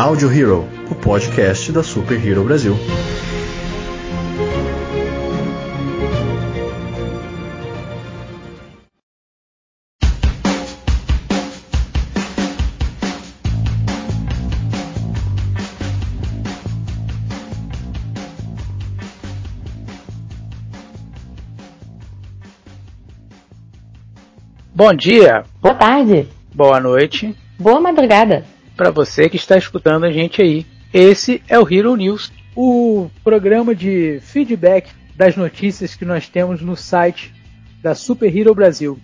Audio Hero, o podcast da Super Hero Brasil. Bom dia, Boa tarde. boa noite Boa madrugada. Para você que está escutando a gente aí. Esse é o Hero News, o programa de feedback das notícias que nós temos no site da Super Hero Brasil.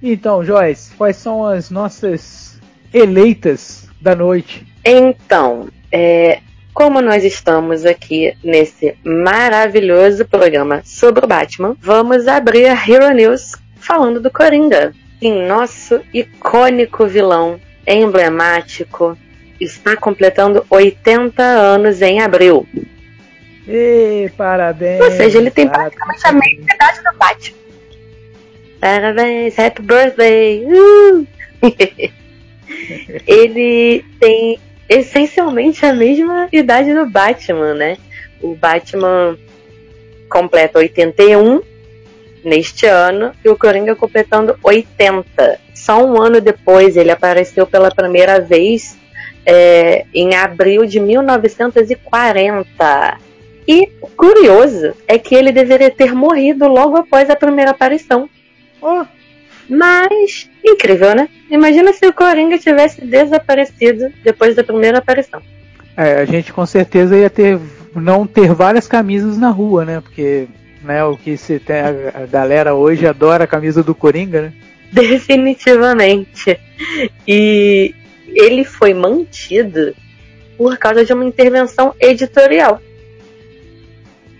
Então, Joyce, quais são as nossas eleitas da noite? Então, é, como nós estamos aqui nesse maravilhoso programa sobre o Batman, vamos abrir a Hero News falando do Coringa. Sim, nosso icônico vilão, emblemático, está completando 80 anos em abril. E parabéns! Ou seja, ele tem parabéns. praticamente a mesma idade do Batman. Parabéns, happy birthday! Uh! ele tem essencialmente a mesma idade do Batman, né? O Batman completa 81 neste ano e o Coringa completando 80. Só um ano depois ele apareceu pela primeira vez é, em abril de 1940. E o curioso é que ele deveria ter morrido logo após a primeira aparição. Oh, Mas, incrível, né? Imagina se o Coringa tivesse desaparecido depois da primeira aparição. é, a gente com certeza ia ter não ter várias camisas na rua, né? Porque né, o que se tem a, a galera hoje adora a camisa do Coringa, né? Definitivamente. E ele foi mantido por causa de uma intervenção editorial.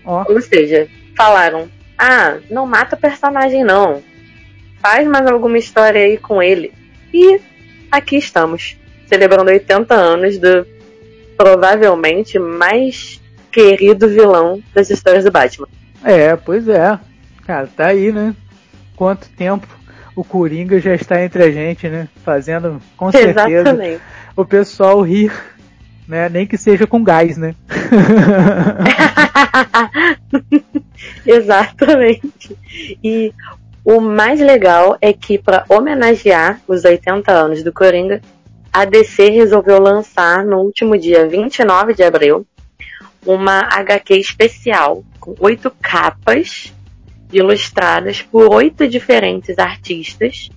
Ó, Ou seja, falaram: ah, não mata o personagem, não. Faz mais alguma história aí com ele. E aqui estamos, celebrando 80 anos do provavelmente mais querido vilão das histórias do Batman. é, pois é. Cara, tá aí, né? Quanto tempo o Coringa já está entre a gente, né? Fazendo com certeza Exatamente. o pessoal rir, né? Nem que seja com gás, né? Exatamente. E o mais legal é que, para homenagear os 80 anos do Coringa, a DC resolveu lançar no último dia 29 de abril uma HQ especial com oito capas ilustradas por oito diferentes artistas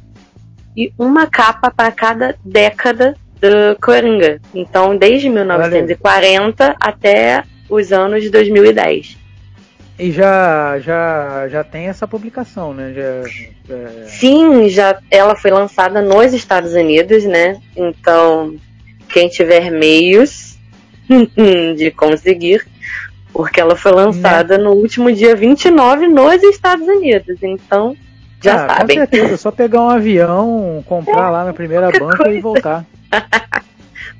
e uma capa para cada década do Coringa. Então, desde 1940 até os anos 2010. E já, já, já tem essa publicação, né? Já, é, Sim, já ela foi lançada nos Estados Unidos, né? Então, quem tiver meios de conseguir, porque ela foi lançada no último dia 29 nos Estados Unidos. Então, já ah, Com sabem. certeza, só pegar um avião, comprar lá na primeira banca e coisa. voltar.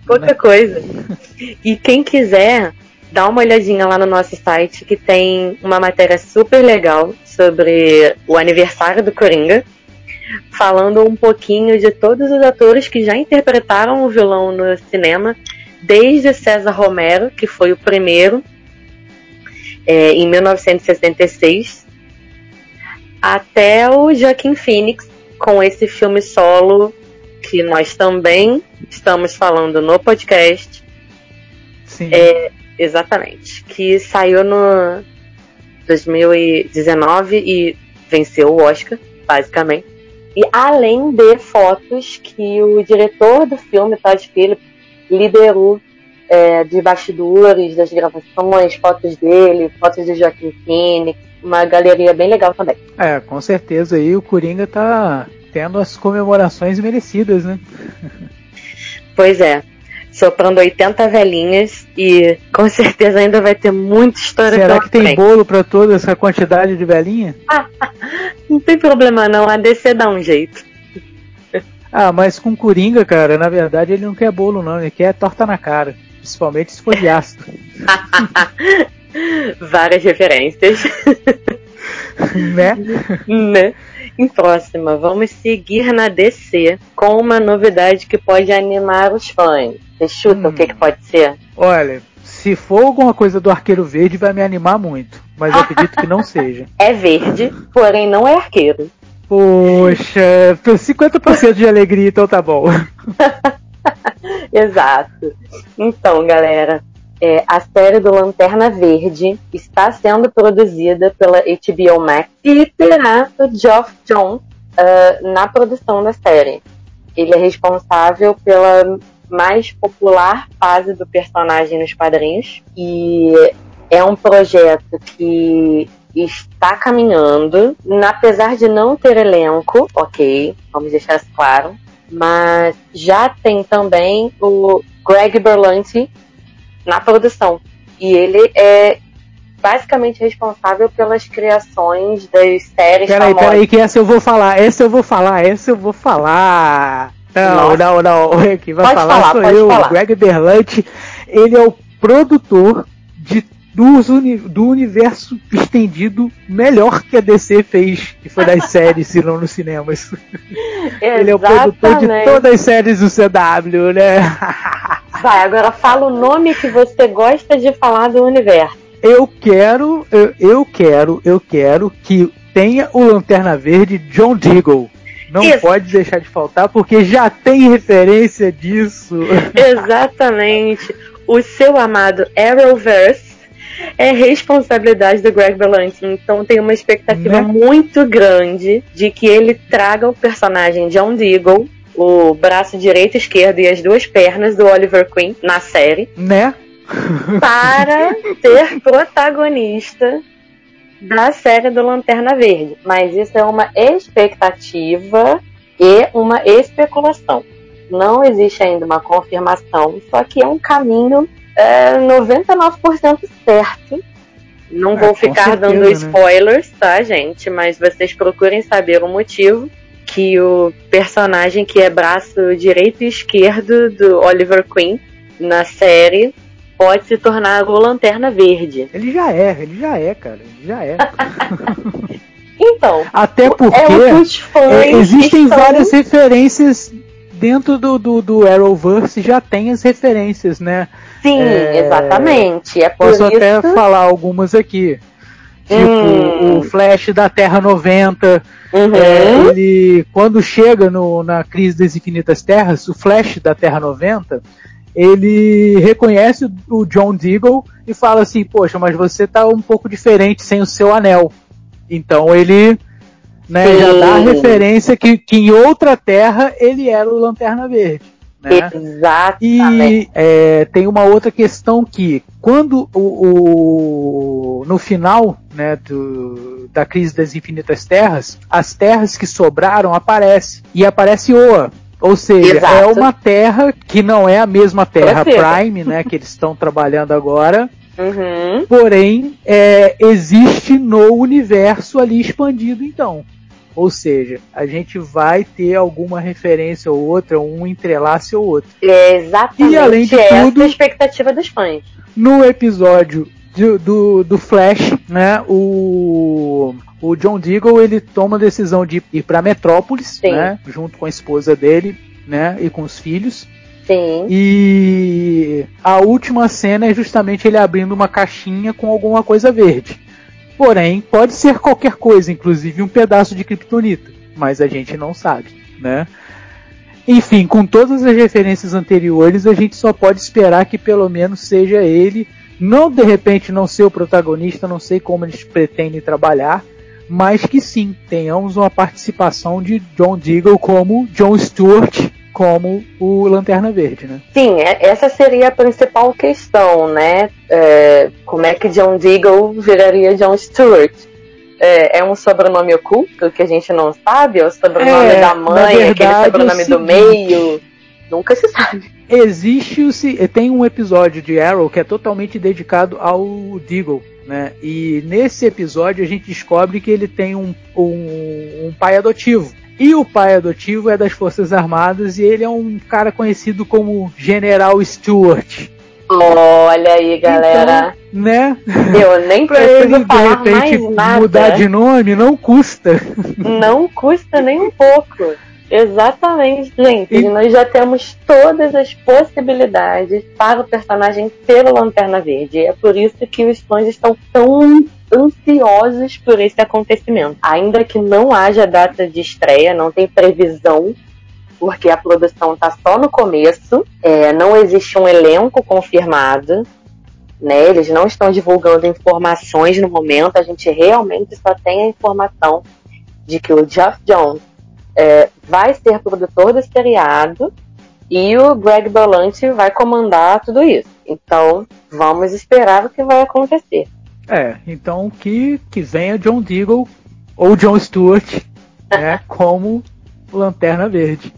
Pouca coisa. E quem quiser, dá uma olhadinha lá no nosso site que tem uma matéria super legal sobre o aniversário do Coringa, falando um pouquinho de todos os atores que já interpretaram o vilão no cinema, desde César Romero, que foi o primeiro, é, em 1966, até o Joaquim Phoenix, com esse filme solo que nós também estamos falando no podcast. Sim. É, exatamente. Que saiu no 2019 e venceu o Oscar, basicamente. E além de fotos que o diretor do filme, Todd Phillips, liderou é, de bastidores, das gravações, fotos dele, fotos de Joaquim Phoenix, uma galeria bem legal também. É, com certeza aí o Coringa tá tendo as comemorações merecidas, né? Pois é, soprando 80 velhinhas e com certeza ainda vai ter muita história Será que tem frente. bolo pra toda essa quantidade de velhinha? Não tem problema não, a DC dá um jeito. Ah, mas com Coringa, cara, na verdade ele não quer bolo não, ele quer torta na cara. Principalmente se for de ácido. Várias referências, né? né? Em próxima, vamos seguir na DC com uma novidade que pode animar os fãs. Você chuta hum. o que, que pode ser? Olha, se for alguma coisa do Arqueiro Verde, vai me animar muito. Mas eu acredito que não seja. É verde, porém não é arqueiro. Poxa, 50% de alegria, então tá bom. Exato. Então, galera, é, a série do Lanterna Verde está sendo produzida pela HBO Max e terá o Geoff Johns uh, na produção da série. Ele é responsável pela mais popular fase do personagem nos quadrinhos e é um projeto que está caminhando, apesar de não ter elenco, ok, vamos deixar isso claro, mas já tem também o Greg Berlanti na produção. E ele é basicamente responsável pelas criações das séries peraí, famosas. Peraí, que essa eu vou falar, essa eu vou falar, essa eu vou falar. Não, Nossa. não, não, quem vai pode falar, falar sou eu, falar. Greg Berlanti. Ele é o produtor do, do universo estendido melhor que a DC fez, que foi das séries, se não nos cinemas. Ele é o produtor de todas as séries do CW, né? Vai, agora fala o nome que você gosta de falar do universo. Eu quero, eu, eu quero, eu quero que tenha o Lanterna Verde John Deagle. Não Isso. pode deixar de faltar, porque já tem referência disso. Exatamente. O seu amado Arrowverse é responsabilidade do Greg Berlanti. Então tem uma expectativa né? muito grande de que ele traga o personagem John Deagle, o braço direito esquerdo e as duas pernas do Oliver Queen na série. Né? Para ser protagonista da série do Lanterna Verde. Mas isso é uma expectativa e uma especulação. Não existe ainda uma confirmação, só que é um caminho é 99% certo. Não é, vou ficar certeza, dando né? spoilers, tá, gente? Mas vocês procurem saber o motivo que o personagem que é braço direito e esquerdo do Oliver Queen na série pode se tornar o Lanterna Verde. Ele já é, ele já é, cara. Ele já é. então. Até porque é existem estão... várias referências dentro do, do, do Arrowverse já tem as referências, né? Sim, é, exatamente. É posso isso... até falar algumas aqui. Tipo, hum. o Flash da Terra 90. Uhum. É, ele, quando chega no, na crise das infinitas terras, o Flash da Terra 90, ele reconhece o John Deagle e fala assim, poxa, mas você tá um pouco diferente sem o seu anel. Então ele né, já dá a referência que, que em outra terra ele era o Lanterna Verde. Né? Exatamente. E é, tem uma outra questão que quando o, o no final né, do, da crise das infinitas terras, as terras que sobraram aparecem e aparece Oa. Ou seja, Exato. é uma terra que não é a mesma terra Prime, né, que eles estão trabalhando agora, Uhum. Porém, é, existe no universo ali expandido, então. Ou seja, a gente vai ter alguma referência ou outra, um entrelace ou outro. É exatamente e além de tudo, a expectativa dos fãs. No episódio do, do, do Flash, né, o, o John Deagle ele toma a decisão de ir para Metrópolis, né, junto com a esposa dele, né, e com os filhos. Sim. E a última cena é justamente ele abrindo uma caixinha com alguma coisa verde. Porém, pode ser qualquer coisa, inclusive um pedaço de kryptonita, mas a gente não sabe, né? Enfim, com todas as referências anteriores, a gente só pode esperar que pelo menos seja ele, não de repente não ser o protagonista, não sei como eles pretendem trabalhar, mas que sim, tenhamos uma participação de John Deagle como John Stewart como o Lanterna Verde, né? Sim, é, essa seria a principal questão, né? É, como é que John Deagle viraria John Stewart? É, é, um sobrenome oculto que a gente não sabe? É o sobrenome é, da mãe, verdade, aquele sobrenome do meio? Nunca se sabe. Existe o. Tem um episódio de Arrow que é totalmente dedicado ao Deagle. Né? E nesse episódio a gente descobre que ele tem um, um, um pai adotivo. E o pai adotivo é das Forças Armadas e ele é um cara conhecido como General Stewart. Olha aí, galera. Então, né? Eu nem preciso falar de repente, mais nada. mudar de nome não custa. Não custa nem um pouco. Exatamente, gente. E- Nós já temos todas as possibilidades para o personagem ter o Lanterna Verde. É por isso que os fãs estão tão ansiosos por esse acontecimento. Ainda que não haja data de estreia, não tem previsão, porque a produção está só no começo, é, não existe um elenco confirmado. Né, eles não estão divulgando informações no momento, a gente realmente só tem a informação de que o Jeff Jones é, vai ser produtor do seriado e o Greg Berlanti vai comandar tudo isso. Então, vamos esperar o que vai acontecer. É, então que, que venha John Deagle ou John Stewart, né, como Lanterna Verde.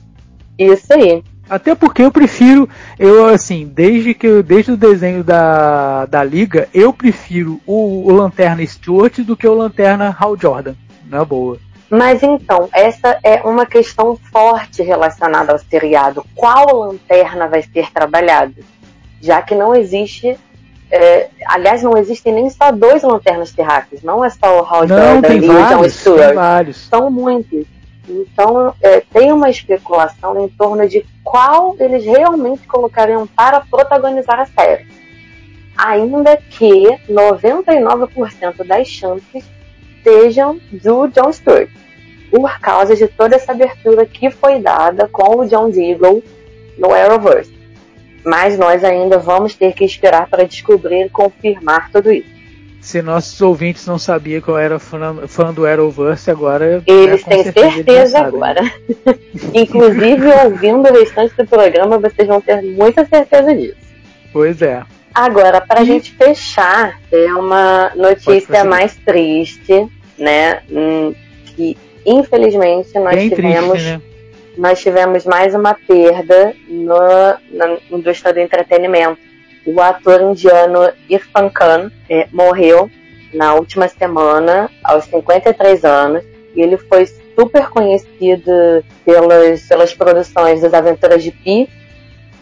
Isso aí. Até porque eu prefiro, eu assim, desde que eu- desde o desenho da, da Liga, eu prefiro o, o Lanterna Stewart do que o Lanterna Hal Jordan, na boa. Mas então, essa é uma questão forte relacionada ao seriado. Qual lanterna vai ser trabalhado? Já que não existe. É, aliás, não existem nem só dois lanternas terráqueos. Não é só o Hal Jordan e o John Stewart. vários. São muitos. Então, é, tem uma especulação em torno de qual eles realmente colocariam para protagonizar a série. Ainda que 99% das chances sejam do John Stewart, por causa de toda essa abertura que foi dada com o John Deagle no Arrowverse. Mas nós ainda vamos ter que esperar para descobrir e confirmar tudo isso. Se nossos ouvintes não sabiam que eu era fã, fã do Arrowverse, agora. Eles né, têm certeza eles certeza sabem. agora. Inclusive, ouvindo o restante do programa, vocês vão ter muita certeza disso. Pois é. Agora, para a E- gente fechar, é uma notícia mais triste, né? Hum, Que infelizmente nós Bem tivemos, triste, né? Nós tivemos mais uma perda no, na indústria do entretenimento. O ator indiano Irfan Khan é, morreu na última semana, aos 53 anos, e ele foi super conhecido pelas, pelas produções das Aventuras de Pi,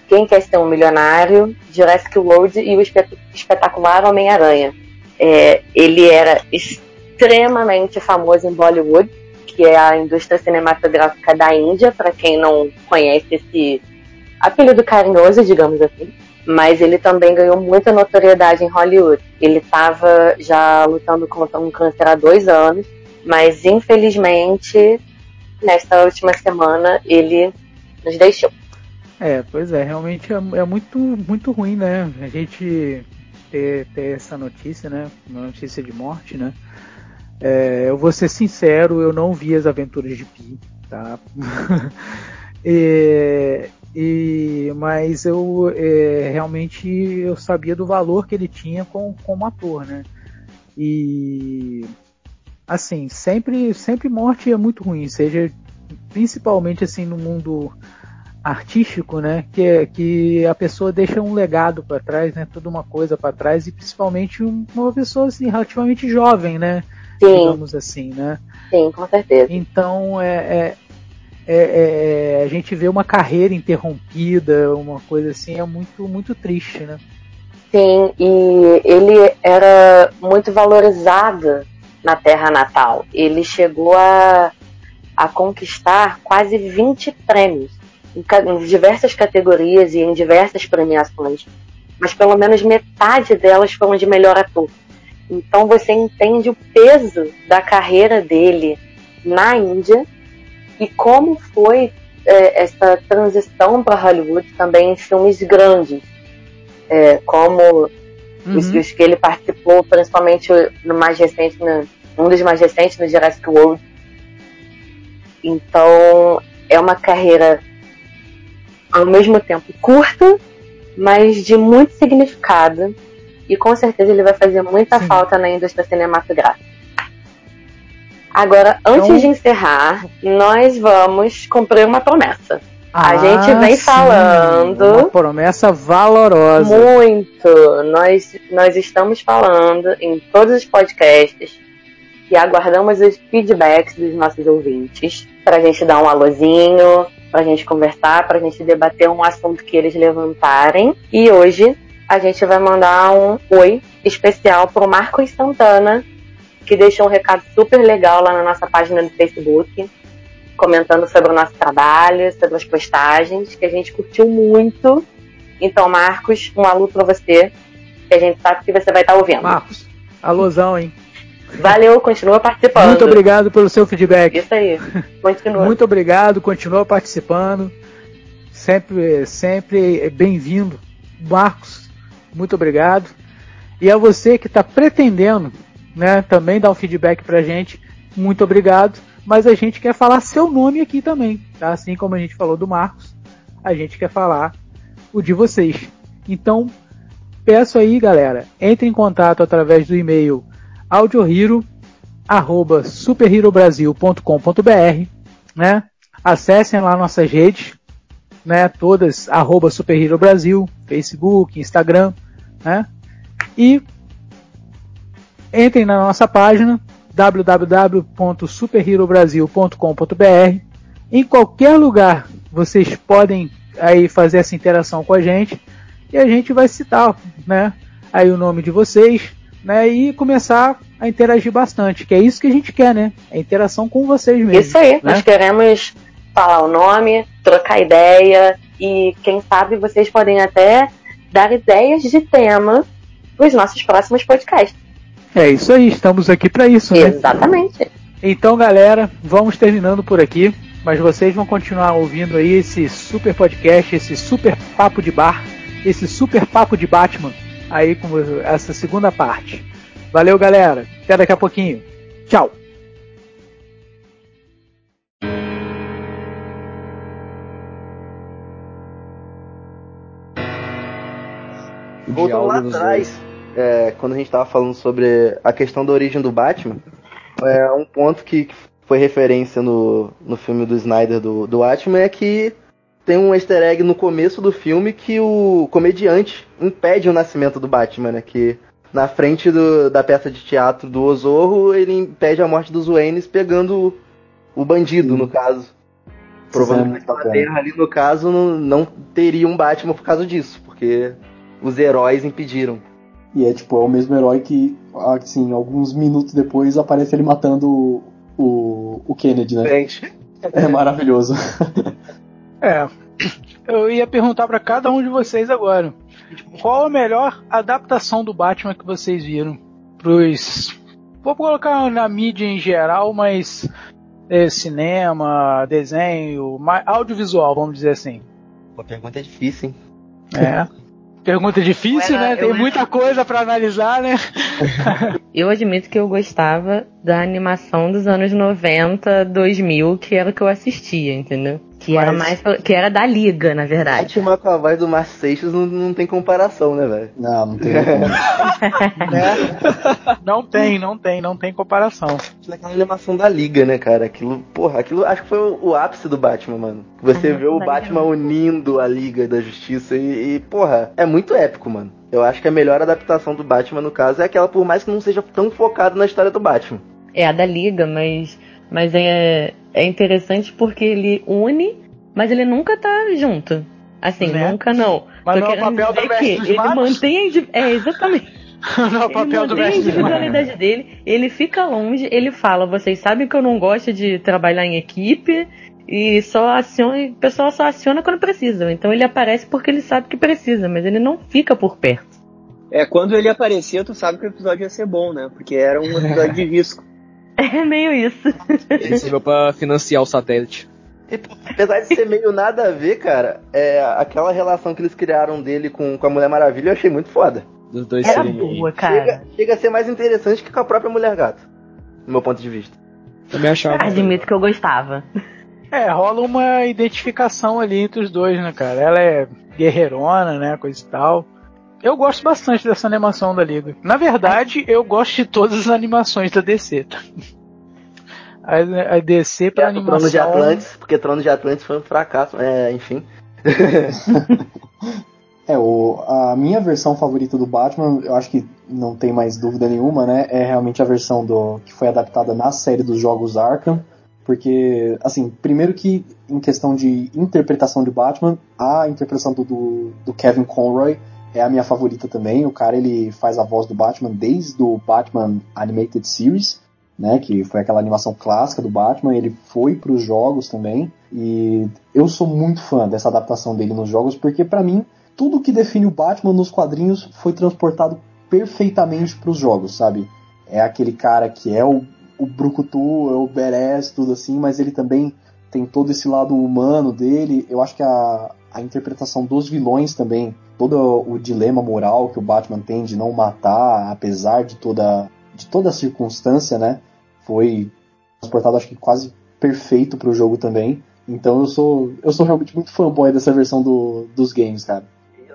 Quem Quer Ser um Milionário, Jurassic World e o espet- espetacular Homem-Aranha. É, ele era extremamente famoso em Bollywood, que é a indústria cinematográfica da Índia, para quem não conhece esse apelido carinhoso, digamos assim. Mas ele também ganhou muita notoriedade em Hollywood. Ele estava já lutando contra um câncer há dois anos, mas infelizmente, nesta última semana, ele nos deixou. É, pois é, realmente é, é muito, muito ruim, né? A gente ter, ter essa notícia, né? Uma notícia de morte, né? É, eu vou ser sincero, eu não vi as aventuras de Pi, tá? E- e, mas eu é, realmente eu sabia do valor que ele tinha com, como ator, né? E assim, sempre, sempre morte é muito ruim, seja principalmente assim no mundo artístico, né? Que, é- que a pessoa deixa um legado para trás, né? Toda uma coisa para trás e principalmente um- uma pessoa assim relativamente jovem, né? Sim, Digamos assim, né? sim, com certeza. Então é, é- é- é- a gente vê uma carreira interrompida, uma coisa assim, é muito muito triste, né? Sim, e ele era muito valorizado na terra natal. Ele chegou a, a conquistar quase 20 prêmios em, em diversas categorias e em diversas premiações. Mas pelo menos metade delas foram de melhor ator. Então você entende o peso da carreira dele na Índia e como foi é, essa transição para Hollywood também em filmes grandes é, como os, Uhum. os que ele participou, principalmente no mais recente, no, um dos mais recentes, no Jurassic World. Então, é uma carreira ao mesmo tempo curta, mas de muito significado. E com certeza ele vai fazer muita Sim. falta na indústria cinematográfica. Agora, antes Então- de encerrar, nós vamos cumprir uma promessa. A Ah, gente vem sim, falando- uma promessa valorosa. Muito. Nós, nós estamos falando em todos os podcasts e aguardamos os feedbacks dos nossos ouvintes pra gente dar um alôzinho, pra gente conversar, pra gente debater um assunto que eles levantarem. E hoje a gente vai mandar um oi especial pro Marcos Santana, que deixou um recado super legal lá na nossa página do Facebook, comentando sobre o nosso trabalho, sobre as postagens, que a gente curtiu muito. Então, Marcos, um alô pra você, que a gente sabe que você vai estar ouvindo. Marcos, alôzão, hein? Valeu, continua participando. Muito obrigado pelo seu feedback. Isso aí, continua. Muito obrigado, continua participando. Sempre, sempre bem-vindo. Marcos, muito obrigado. E a você que está pretendendo né, também dar um feedback pra gente, muito obrigado. Mas a gente quer falar seu nome aqui também, tá? Assim como a gente falou do Marcos, a gente quer falar o de vocês. Então, peço aí, galera, entre em contato através do e-mail audiohero@superherobrasil.com.br, né? Acessem lá nossas redes, né? Todas arroba Facebook, Instagram, né? E entrem na nossa página www.superherobrasil.com.br. Em qualquer lugar vocês podem aí fazer essa interação com a gente e a gente vai citar, né? Aí o nome de vocês, né? E começar a interagir bastante, que é isso que a gente quer, né? É interação com vocês mesmo. Isso aí, né? nós queremos falar o nome, trocar ideia e quem sabe vocês podem até dar ideias de tema para os nossos próximos podcasts. É isso aí, estamos aqui para isso, né? Exatamente. Então, galera, vamos terminando por aqui, mas vocês vão continuar ouvindo aí esse super podcast, esse super papo de bar, esse super papo de Batman aí com essa segunda parte. Valeu, galera. Até daqui a pouquinho. Tchau. Voltando lá atrás, é, quando a gente tava falando sobre a questão da origem do Batman, é, um ponto que foi referência no, no filme do Snyder do, do Batman é que tem um easter egg no começo do filme que o comediante impede o nascimento do Batman, né? Que na frente do, da peça de teatro do Osorro, ele impede a morte dos Waynes pegando o bandido, no caso. Provavelmente na Terra ali, no caso, não, não teria um Batman por causa disso, porque os heróis impediram. E é tipo, é o mesmo herói que, assim, alguns minutos depois aparece ele matando o, o, Kennedy, né? Gente, É maravilhoso. É. Eu ia perguntar para cada um de vocês agora. Qual a melhor adaptação do Batman que vocês viram? Pros. Vou colocar na mídia em geral, mas. é, cinema, desenho, audiovisual, vamos dizer assim. a pergunta é difícil, hein? É. Pergunta difícil, né? Tem era- muita coisa para analisar, né? Eu admito que eu gostava da animação dos anos 90, 2000, que era o que eu assistia, entendeu? Que era mais que era da liga, na verdade. Batman com a voz do Márcio Seixas não, não tem comparação, né, velho? Não, não tem como. Não tem, não tem, não tem comparação. Naquela animação da Liga, né, cara? Aquilo, porra, aquilo acho que foi o, o ápice do Batman, mano. Você Ah, vê o Batman Liga. unindo a Liga da Justiça e, e, porra, é muito épico, mano. Eu acho que a melhor adaptação do Batman, no caso, é aquela, por mais que não seja tão focado na história do Batman. É a da liga, mas mas é é interessante porque ele une, mas ele nunca tá junto. Assim, Né? nunca não. Mas Tô não é o papel do mestre que dos ele magos? mantém a é exatamente. não é o Ele papel do mantém a mestre. individualidade dele, ele fica longe, ele fala, vocês sabem que eu não gosto de trabalhar em equipe e só aciona, o pessoal só aciona quando precisa. Então ele aparece porque ele sabe que precisa, mas ele não fica por perto. É, quando ele aparecia, tu sabe que o episódio ia ser bom, né? Porque era um episódio de risco. É meio isso. Ele serviu pra financiar o satélite. E, apesar de ser meio nada a ver, cara, é, aquela relação que eles criaram dele com, com a Mulher Maravilha eu achei muito foda. Dos dois Era serem. boa, Chega, cara. chega a ser mais interessante que com a própria Mulher Gato. Do meu ponto de vista. Também achava. Admito que eu gostava. É, rola uma identificação ali entre os dois, né, cara? Ela é guerreirona, né, coisa e tal. Eu gosto bastante dessa animação da Liga. Na verdade, eu gosto de todas as animações da DC, tá? A, a DC pra É, o animação... Trono de Atlantis, porque Trono de Atlantis foi um fracasso, é, enfim. É, o, a minha versão favorita do Batman, eu acho que não tem mais dúvida nenhuma, né? É realmente a versão do que foi adaptada na série dos jogos Arkham. Porque, assim, primeiro que em questão de interpretação de Batman, a interpretação do, do, do Kevin Conroy é a minha favorita também. O cara ele faz a voz do Batman desde o Batman Animated Series, né, que foi aquela animação clássica do Batman. Ele foi para os jogos também e eu sou muito fã dessa adaptação dele nos jogos porque para mim tudo que define o Batman nos quadrinhos foi transportado perfeitamente para os jogos, sabe? É aquele cara que é o, o Brucutu, é o Beres, tudo assim, mas ele também tem todo esse lado humano dele. Eu acho que a, a interpretação dos vilões também, todo o dilema moral que o Batman tem de não matar, apesar de toda, de toda a circunstância, né? Foi transportado, acho que quase perfeito para o jogo também. Então eu sou, eu sou realmente muito fanboy dessa versão do, dos games, cara.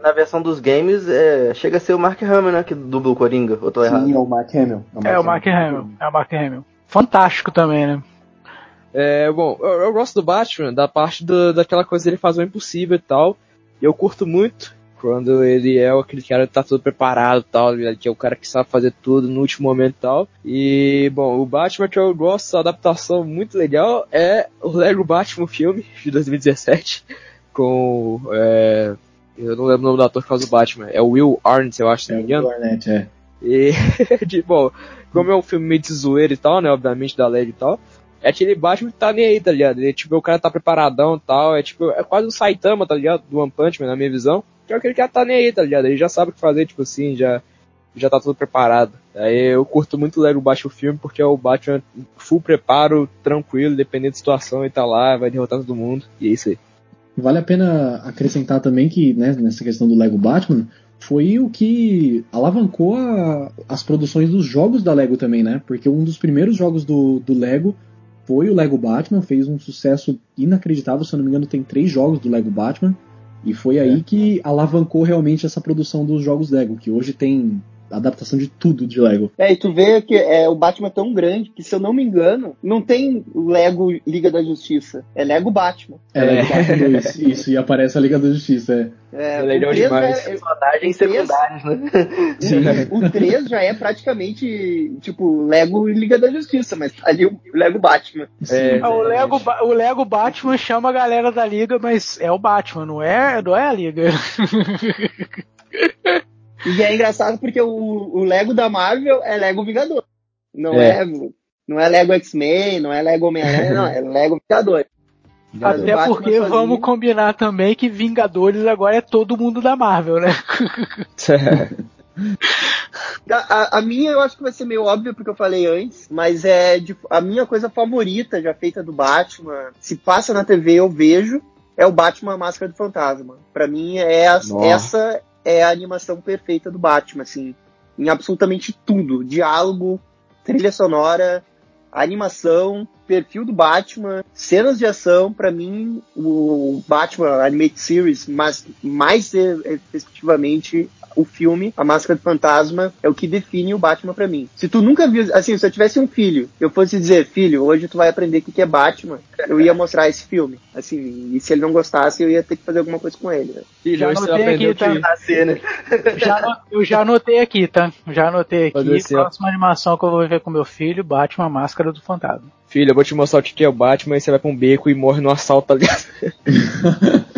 Na versão dos games, é, chega a ser o Mark Hamill, né? Que dubla o Coringa, eu tô Sim, errado. é o Mark Hamill. É o Mark Hamill. É o Mark Hamill. Fantástico também, né? É, bom, eu, eu gosto do Batman, da parte do, daquela coisa dele fazer o impossível e tal. E eu curto muito quando ele é aquele cara que tá todo preparado e tal, que é o cara que sabe fazer tudo no último momento e tal. E, bom, o Batman que eu gosto, a adaptação muito legal é o Lego Batman filme de 2017, com, é, eu não lembro o nome do ator que faz o Batman, é o Will Arnett, eu acho, se não me engano. Arnett, é. E, de, bom, como é um filme meio de zoeira e tal, né, obviamente, da Lego e tal, é aquele Batman que tá nem aí, tá ligado? Ele, tipo, o cara tá preparadão e tal, é tipo, é quase um Saitama, tá ligado? Do One Punch Man, na minha visão. Que é aquele cara tá nem aí, tá ligado? Ele já sabe o que fazer, tipo assim, já, já tá tudo preparado. Aí eu curto muito o Lego Batman filme porque é o Batman full preparo, tranquilo, dependendo da situação, ele tá lá, vai derrotar todo mundo, e é isso aí. Vale a pena acrescentar também que, né, nessa questão do Lego Batman, foi o que alavancou a, as produções dos jogos da Lego também, né? Porque um dos primeiros jogos do, do Lego foi o Lego Batman, fez um sucesso inacreditável, se eu não me engano, tem três jogos do Lego Batman. E foi aí que alavancou realmente essa produção dos jogos Lego, que hoje tem adaptação de tudo de Lego. É, e tu vê que é, o Batman é tão grande que, se eu não me engano, não tem Lego Liga da Justiça. É Lego Batman. É, Lego Batman 2, isso, e aparece a Liga da Justiça, é. É, É legal demais. já é- Personagens o três- secundários, né? O 3 já é praticamente, tipo, Lego Liga da Justiça, mas tá ali o Lego Batman. É, Ah, o, Lego, o Lego Batman chama a galera da liga, mas é o Batman, não é, não é a liga. E é engraçado porque o, o Lego da Marvel é Lego Vingador. Não é, É. não é Lego X-Men, não é Lego Homem-Aranha, não, é Lego Vingador. O Até Batman porque sozinho- vamos combinar também que Vingadores agora é todo mundo da Marvel, né? A, a- a minha eu acho que vai ser meio óbvia porque eu falei antes, mas é de- a minha coisa favorita já feita do Batman. Se passa na TV eu vejo, é o Batman Máscara do Fantasma. Pra mim é Nossa. essa é a animação perfeita do Batman, assim, em absolutamente tudo, diálogo, trilha sonora, animação, perfil do Batman, cenas de ação, pra mim o Batman Animated Series, mas mais efetivamente o filme, A Máscara do Fantasma, é o que define o Batman pra mim. Se tu nunca viu, assim, se eu tivesse um filho, eu fosse dizer, filho, hoje tu vai aprender o que que é Batman, eu ia mostrar esse filme. Assim, e se ele não gostasse, eu ia ter que fazer alguma coisa com ele. Né? Filho, Já anotei aprendeu aqui, tá? que... Né? Já eu já anotei aqui, tá? Já anotei Pode aqui. ser. Próxima animação que eu vou ver com meu filho, Batman Máscara do Fantasma. Filho, eu vou te mostrar o que é o Batman e você vai pra um beco e morre no assalto, tá ligado?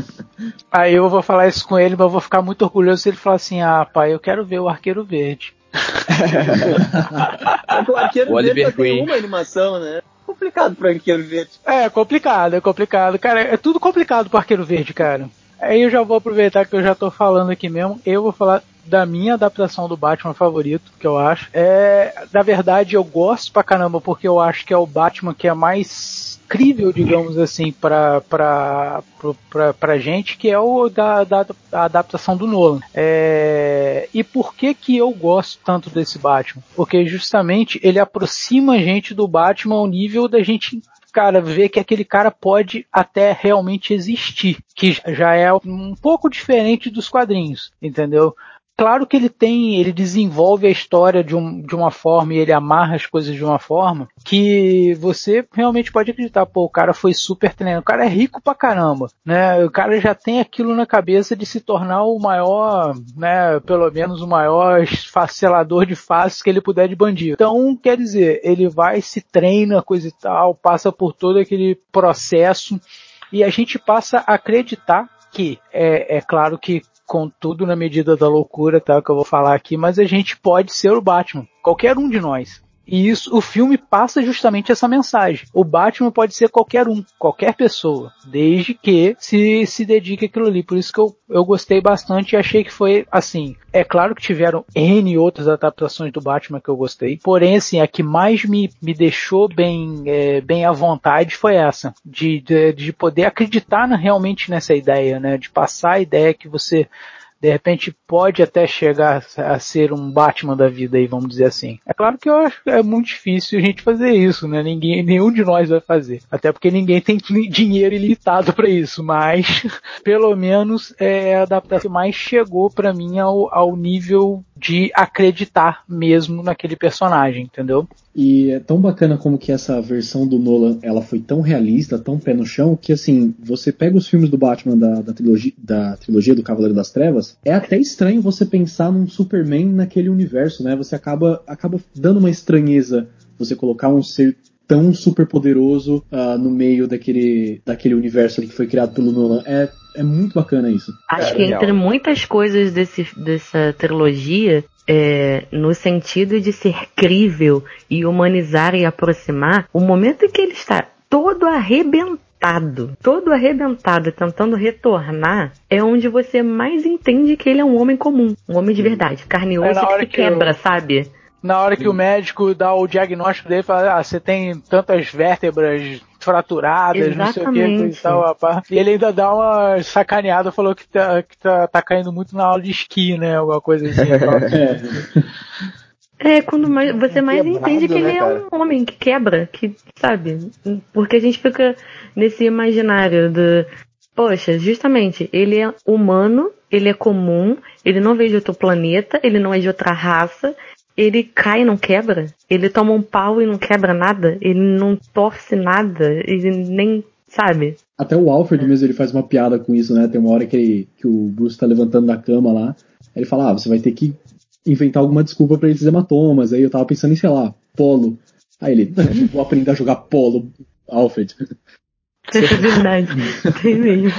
Aí eu vou falar isso com ele, mas eu vou ficar muito orgulhoso se ele falar assim: ah, pai, eu quero ver o Arqueiro Verde. O Arqueiro O Verde Oliver só tem uma animação, né? Complicado pro Arqueiro Verde. É complicado, é complicado. Cara, é tudo complicado pro Arqueiro Verde, cara. Aí eu já vou aproveitar que eu já tô falando aqui mesmo. Eu vou falar da minha adaptação do Batman favorito, que eu acho. É, na verdade, eu gosto pra caramba, porque eu acho que é o Batman que é mais crível, digamos assim, pra, pra gente, que é o da, da, da adaptação do Nolan. É, e por que que eu gosto tanto desse Batman? Porque justamente ele aproxima a gente do Batman ao nível da gente cara, ver que aquele cara pode até realmente existir, que já é um pouco diferente dos quadrinhos, entendeu? Claro que ele tem, ele desenvolve a história de, um, de uma forma e ele amarra as coisas de uma forma que você realmente pode acreditar, pô, o cara foi super treinado, o cara é rico pra caramba, né? O cara já tem aquilo na cabeça de se tornar o maior, né, pelo menos o maior esfacelador de faces que ele puder de bandido. Então, quer dizer, ele vai, se treina, coisa e tal, passa por todo aquele processo e a gente passa a acreditar que, é, é claro que com tudo na medida da loucura, tá? Que eu vou falar aqui, mas a gente pode ser o Batman. Qualquer um de nós. E isso, o filme passa justamente essa mensagem. O Batman pode ser qualquer um, qualquer pessoa, desde que se se dedique àquilo ali. Por isso que eu, eu gostei bastante e achei que foi assim. É claro que tiveram N outras adaptações do Batman que eu gostei, porém assim, a que mais me, me deixou bem, é, bem à vontade foi essa, de, de, de poder acreditar realmente nessa ideia, né? De passar a ideia que você de repente pode até chegar a ser um Batman da vida aí, vamos dizer assim. É claro que eu acho que é muito difícil a gente fazer isso, né? Ninguém, nenhum de nós vai fazer. Até porque ninguém tem dinheiro ilimitado para isso, mas pelo menos é a adaptação que mais chegou para mim ao, ao nível de acreditar mesmo naquele personagem, entendeu? E é tão bacana como que essa versão do Nolan ela foi tão realista, tão pé no chão, que assim, você pega os filmes do Batman da, da, trilogia, da trilogia do Cavaleiro das Trevas, é até estranho você pensar num Superman naquele universo, né? Você acaba, acaba dando uma estranheza você colocar um ser tão super poderoso uh, no meio daquele, daquele universo que foi criado pelo Nolan. É, é muito bacana isso. Acho é, que entre muitas coisas desse, dessa trilogia, é, no sentido de ser crível e humanizar e aproximar, o momento em que ele está todo arrebentado, todo arrebentado, tentando retornar, é onde você mais entende que ele é um homem comum, um homem de verdade, carne e é osso é que se quebra, eu... sabe? Na hora que o médico dá o diagnóstico dele, fala, ah, você tem tantas vértebras fraturadas, Exatamente. não sei o que, e tal. E ele ainda dá uma sacaneada, falou que tá, que tá, tá caindo muito na aula de esqui, né? Alguma coisa assim. É, quando mais, você mais Quebrado, entende que ele né, é um homem que quebra, que, sabe? Porque a gente fica nesse imaginário do. Poxa, justamente, ele é humano, ele é comum, ele não veio de outro planeta, ele não é de outra raça, ele cai e não quebra. Ele toma um pau e não quebra nada. Ele não torce nada. Ele nem. Sabe? Até o Alfred mesmo ele faz uma piada com isso, né? Tem uma hora que, ele, que o Bruce tá levantando da cama lá. Ele fala: Ah, você vai ter que inventar alguma desculpa para esses hematomas. Aí eu tava pensando em, sei lá, polo. Aí ele, vou aprender a jogar polo, Alfred. É verdade, tem mesmo.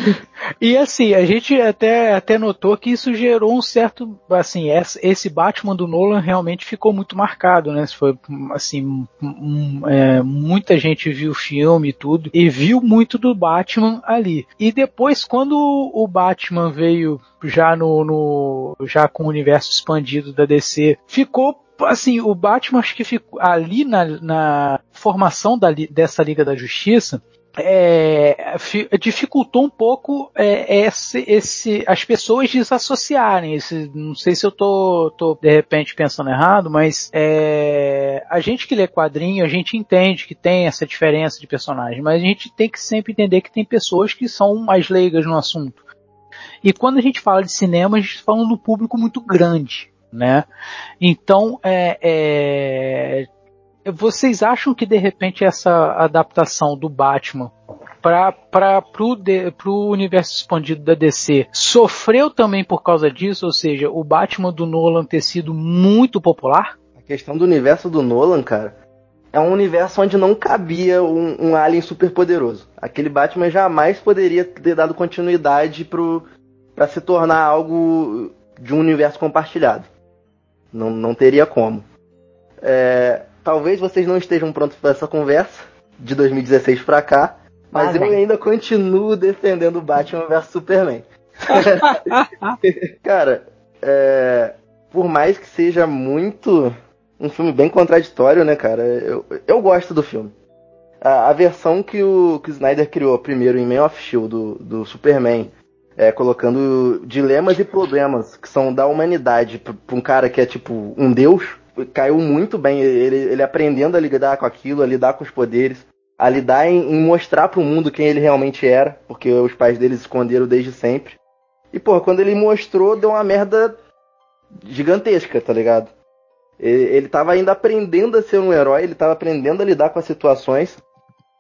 E assim, a gente até, até notou que isso gerou um certo, assim, esse Batman do Nolan realmente ficou muito marcado, né? Foi, assim, um, é, muita gente viu o filme e tudo, e viu muito do Batman ali. E depois, quando o Batman veio já no, no já com o universo expandido da DC, ficou assim, o Batman acho que ficou ali na, na formação da, dessa Liga da Justiça, é, dificultou um pouco é, esse, esse, as pessoas desassociarem. Esse, não sei se eu tô, tô de repente pensando errado, mas é, a gente que lê quadrinho, a gente entende que tem essa diferença de personagem, mas a gente tem que sempre entender que tem pessoas que são mais leigas no assunto. E quando a gente fala de cinema, a gente está falando do público muito grande, né? Então, é, é vocês acham que de repente essa adaptação do Batman para o universo expandido da DC sofreu também por causa disso? Ou seja, o Batman do Nolan ter sido muito popular? A questão do universo do Nolan, cara, é um universo onde não cabia um, um alien super poderoso. Aquele Batman jamais poderia ter dado continuidade para se tornar algo de um universo compartilhado. Não, não teria como. É, talvez vocês não estejam prontos para essa conversa de 2016 para cá, mas ah, eu ainda continuo defendendo Batman vs Superman. Cara, é, por mais que seja muito um filme bem contraditório, né, cara? Eu, eu gosto do filme. A, a versão que o, que o Snyder criou primeiro em Man of Steel do, do Superman, é, colocando dilemas e problemas que são da humanidade para um cara que é tipo um deus, caiu muito bem. Ele, ele aprendendo a lidar com aquilo, a lidar com os poderes, a lidar em, em mostrar para o mundo quem ele realmente era, porque os pais dele esconderam desde sempre. E, pô, quando ele mostrou, deu uma merda gigantesca, tá ligado? Ele, ele tava ainda aprendendo a ser um herói, ele tava aprendendo a lidar com as situações.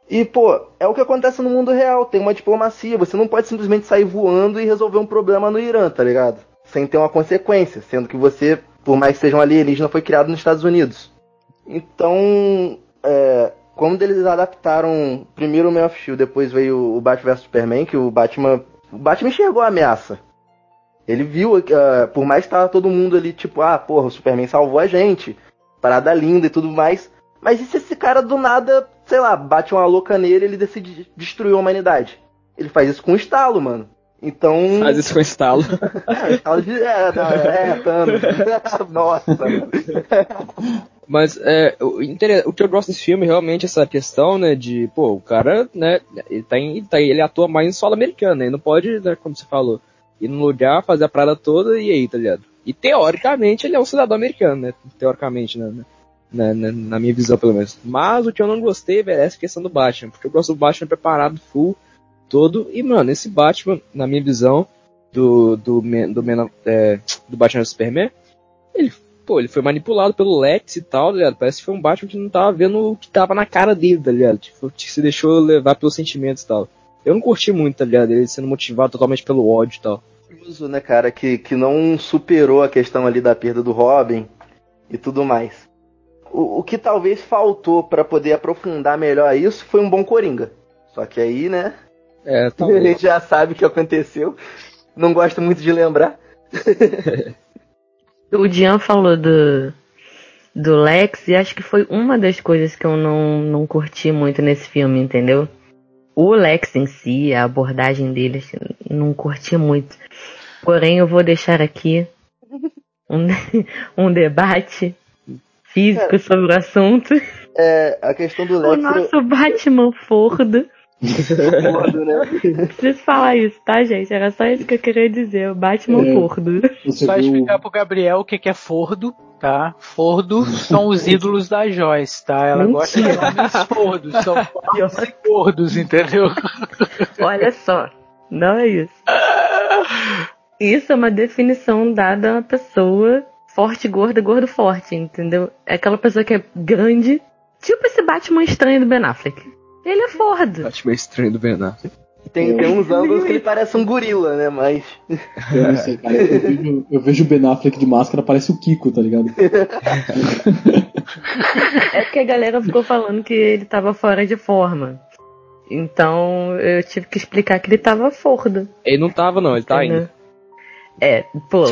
E, pô, é o que acontece no mundo real, tem uma diplomacia. Você não pode simplesmente sair voando e resolver um problema no Irã, tá ligado? Sem ter uma consequência, sendo que você por mais que seja um alienígena, foi criado nos Estados Unidos. Então, é, quando eles adaptaram primeiro o Man of Steel, depois veio o Batman vs Superman, que o Batman, o Batman enxergou a ameaça. Ele viu, uh, por mais que tava todo mundo ali, tipo, ah, porra, o Superman salvou a gente, parada linda e tudo mais. Mas e se esse cara do nada, sei lá, bate uma louca nele e ele decide destruir a humanidade? Ele faz isso com um estalo, mano. Então. Faz isso com estalo. é, estalo de. É, não, é, Thanos. Nossa. Mas é, o, o que eu gosto desse filme realmente é essa questão, né, de, pô, o cara, né, ele, tá em, tá, ele atua mais em solo americano, né, ele não pode, né, como você falou, ir no lugar, fazer a parada toda e aí, tá ligado? E teoricamente ele é um cidadão americano, né? Teoricamente, né? Na, na, na, minha visão, pelo menos. Mas o que eu não gostei, velho, é essa questão do Batman. Porque eu gosto do Batman preparado, full, todo. E, mano, esse Batman, na minha visão, do, do, do, do, é, do Batman Superman, ele, pô, ele foi manipulado pelo Lex e tal, tá ligado? Parece que foi um Batman que não tava vendo o que tava na cara dele, tá ligado? Tipo, que se deixou levar pelos sentimentos e tal. Eu não curti muito, tá ligado? Ele sendo motivado totalmente pelo ódio e tal. Curioso, né, cara, que, que não superou a questão ali da perda do Robin e tudo mais. O, o que talvez faltou para poder aprofundar melhor isso foi um bom Coringa. Só que aí, né? É, a gente já sabe o que aconteceu. Não gosto muito de lembrar. o Dian falou do, do Lex e acho que foi uma das coisas que eu não, não curti muito nesse filme, entendeu? O Lex em si, a abordagem dele, não curti muito. Porém, eu vou deixar aqui um, um debate físico é, sobre o assunto. É, a questão do Lex. O nosso Batman Fordo. Fordo, né? Preciso falar isso, tá, gente? Era só isso que eu queria dizer. O Batman é, Fordo. Só viu... explicar pro Gabriel o que é Fordo tá? Fordo são os ídolos da Joyce, tá? Ela Mentira. gosta de homens fordos, são fordos, entendeu? Olha só, não é isso. Isso é uma definição dada a uma pessoa forte, gorda, gordo, forte, entendeu? É aquela pessoa que é grande, tipo esse Batman estranho do Ben Affleck. Ele é fordo. Batman estranho do Ben Affleck. Tem, tem uns ângulos que ele parece um gorila, né? Mas. Eu não sei, cara. Eu vejo, eu vejo o Ben Affleck de máscara, parece o Kiko, tá ligado? É porque a galera ficou falando que ele tava fora de forma. Então eu tive que explicar que ele tava fordo. Ele não tava, não, ele tá indo. É, pô.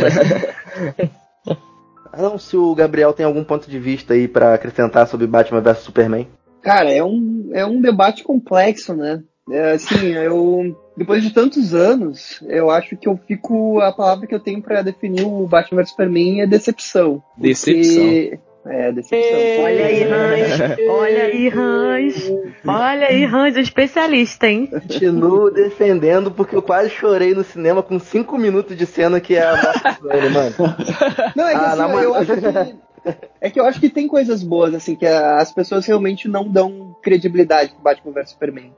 ah, não, se o Gabriel tem algum ponto de vista aí para acrescentar sobre Batman vs Superman. Cara, é um, é um debate complexo, né? É, assim, eu depois de tantos anos, eu acho que eu fico a palavra que eu tenho para definir o Batman vs Superman é decepção. Decepção. Porque... É, decepção. Olha aí, Hans. Olha aí, Hans. Olha aí, Hans, o especialista, hein? Continuo defendendo porque eu quase chorei no cinema com 5 minutos de cena que é a Batman, mano. Não, é que ah, assim, eu acho que é que eu acho que tem coisas boas, assim, que as pessoas realmente não dão credibilidade pro Batman vs Superman.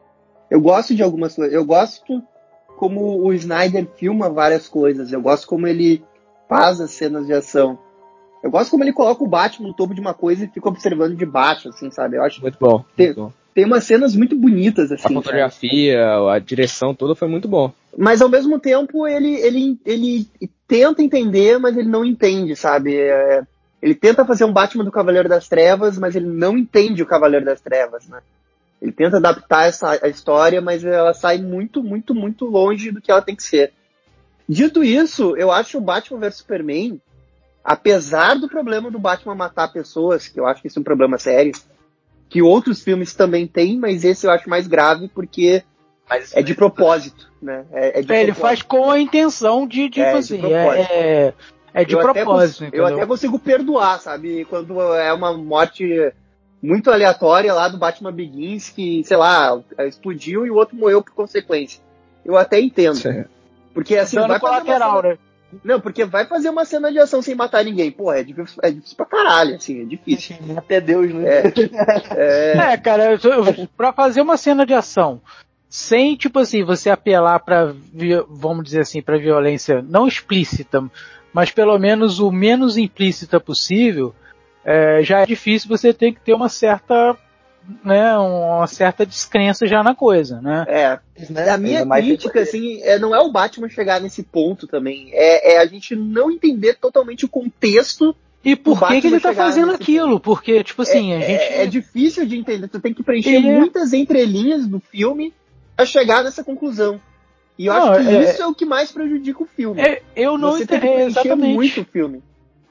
Eu gosto de algumas coisas. Eu gosto como o Snyder filma várias coisas. Eu gosto como ele faz as cenas de ação. Eu gosto como ele coloca o Batman no topo de uma coisa e fica observando de baixo, assim, sabe? Eu acho muito bom. Tem, muito bom. tem umas cenas muito bonitas, assim. A fotografia, sabe? a direção toda foi muito bom. Mas ao mesmo tempo ele, ele, ele tenta entender, mas ele não entende, sabe? É, ele tenta fazer um Batman do Cavaleiro das Trevas, mas ele não entende o Cavaleiro das Trevas, né? Ele tenta adaptar essa a história, mas ela sai muito, muito, muito longe do que ela tem que ser. Dito isso, eu acho o Batman vs Superman, apesar do problema do Batman matar pessoas, que eu acho que isso é um problema sério, que outros filmes também têm, mas esse eu acho mais grave porque mas é de propósito, né? É, é, de é ele faz com a intenção de, de é, fazer. De é, de eu propósito. Até, eu até consigo perdoar, sabe? Quando é uma morte muito aleatória lá do Batman Begins, que, sei lá, explodiu e o outro morreu por consequência. Eu até entendo. Porque assim, Dando vai fazer cena... né? Não, porque vai fazer uma cena de ação sem matar ninguém. Pô, é difícil, é difícil pra caralho, assim, é difícil. Até Deus, né? É, é... é cara, pra fazer uma cena de ação sem, tipo assim, você apelar pra, vamos dizer assim, pra violência não explícita, mas pelo menos o menos implícita possível, é, já é difícil, você tem que ter uma certa né, uma certa descrença já na coisa, né? É, né? a minha crítica, assim, é, não é o Batman chegar nesse ponto também, é, é a gente não entender totalmente o contexto e por que, que ele tá fazendo aquilo? Ponto. Porque, tipo assim, é, a gente. É, é, difícil de entender. Tu tem que preencher é. muitas entrelinhas do filme a chegar nessa conclusão. E eu não, acho que é, isso é o que mais prejudica o filme. É, eu não entendi exatamente muito o filme.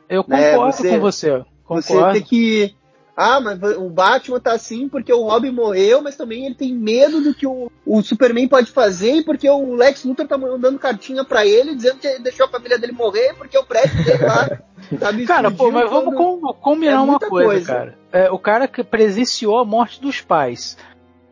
Eu né, concordo né? você, com você. Concordo. Você tem que ah, mas o Batman tá assim porque o Robin morreu, mas também ele tem medo do que o, o Superman pode fazer e porque o Lex Luthor tá mandando cartinha para ele dizendo que deixou a família dele morrer porque o prédio dele lá tá me Cara, pô, mas vamos com, combinar é uma coisa, coisa, cara. É, o cara que presenciou a morte dos pais.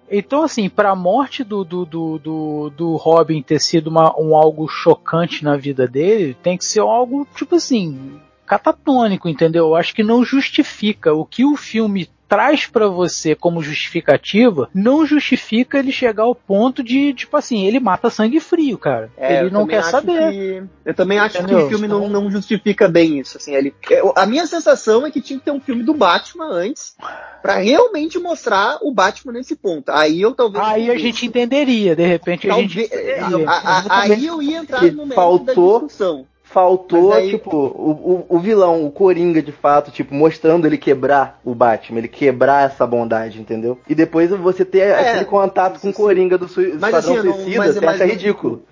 Então, assim, para a morte do, do, do, do, do Robin ter sido uma, um algo chocante na vida dele, tem que ser algo, tipo assim, catatônico, entendeu? Eu acho que não justifica o que o filme traz para você como justificativa, não justifica ele chegar ao ponto de, tipo assim, ele mata sangue frio, cara. É, ele não quer saber. Que, eu também acho Entendeu? que o filme não, não justifica bem isso, assim, ele, a minha sensação é que tinha que ter um filme do Batman antes, para realmente mostrar o Batman nesse ponto. Aí eu talvez Aí a gente entenderia, de repente a gente a, a, aí eu ia entrar no meio faltou, da discussão Faltou, aí... tipo, o, o, o, vilão, o Coringa, de fato, tipo, mostrando ele quebrar o Batman, ele quebrar essa bondade, entendeu? E depois você ter é, aquele contato com o Coringa do su mas, assim, Suicida, mas, você acha ridículo.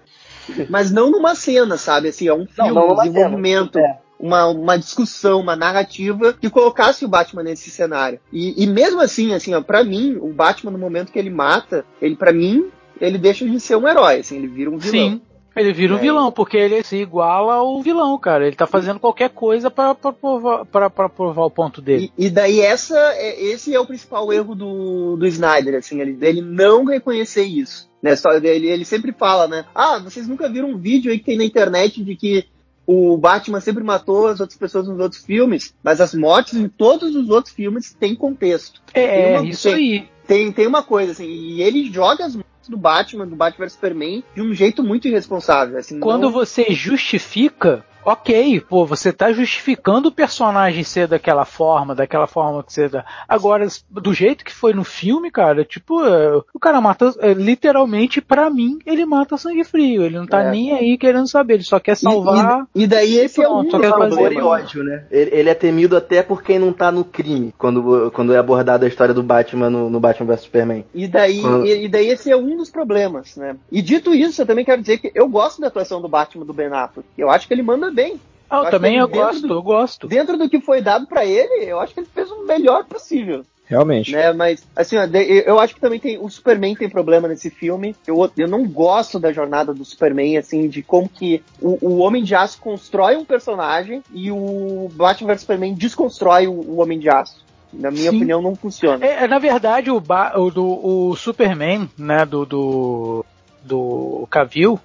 Mas não numa cena, sabe? Assim, é um filme, não, não um desenvolvimento. É. Uma, uma discussão, uma narrativa que colocasse o Batman nesse cenário. E, e mesmo assim, assim, ó, pra mim, o Batman, no momento que ele mata, ele, para mim, ele deixa de ser um herói, assim, ele vira um vilão. Sim. Ele vira um é. vilão, porque ele se iguala ao vilão, cara. Ele tá fazendo qualquer coisa para provar, pra, pra provar o ponto dele. E, e, daí essa, é, esse é o principal erro do, do Snyder, assim, ele, ele não reconhecer isso. Né? Só, ele, ele sempre fala, né? Ah, vocês nunca viram um vídeo aí que tem na internet de que o Batman sempre matou as outras pessoas nos outros filmes, mas as mortes em todos os outros filmes têm contexto. É, uma, isso tem, aí. Tem, tem uma coisa, assim, e ele joga as do Batman, do Batman vs Superman, de um jeito muito irresponsável. Assim, Quando não... você justifica ok, pô, você tá justificando o personagem ser daquela forma, daquela forma que você dá. Agora, do jeito que foi no filme, cara, tipo, é, o cara mata, é, literalmente, para mim, ele mata sangue frio. Ele não tá é. nem aí querendo saber, ele só quer salvar. E, e, e daí esse é o amor e ódio, né? Ele, ele, é temido até por quem não tá no crime, quando, quando é abordada a história do Batman no, no Batman vs Superman. E daí, quando... e, e, daí esse é um dos problemas, né? E dito isso, eu também quero dizer que eu gosto da atuação do Batman do Ben Affleck. Eu acho que ele manda bem. Ah, eu, eu também eu gosto, do, eu gosto. Dentro do que foi dado para ele, eu acho que ele fez o melhor possível. Realmente. Né, mas, assim, ó, eu acho que também tem. O Superman tem problema nesse filme. Eu, eu não gosto da jornada do Superman, assim, de como que o, o Homem de Aço constrói um personagem e o Batman vs Superman desconstrói o, o Homem de Aço. Na minha Sim. opinião, não funciona. É, é, na verdade, o, ba o, do, o Superman, né, do, do, do Cavill,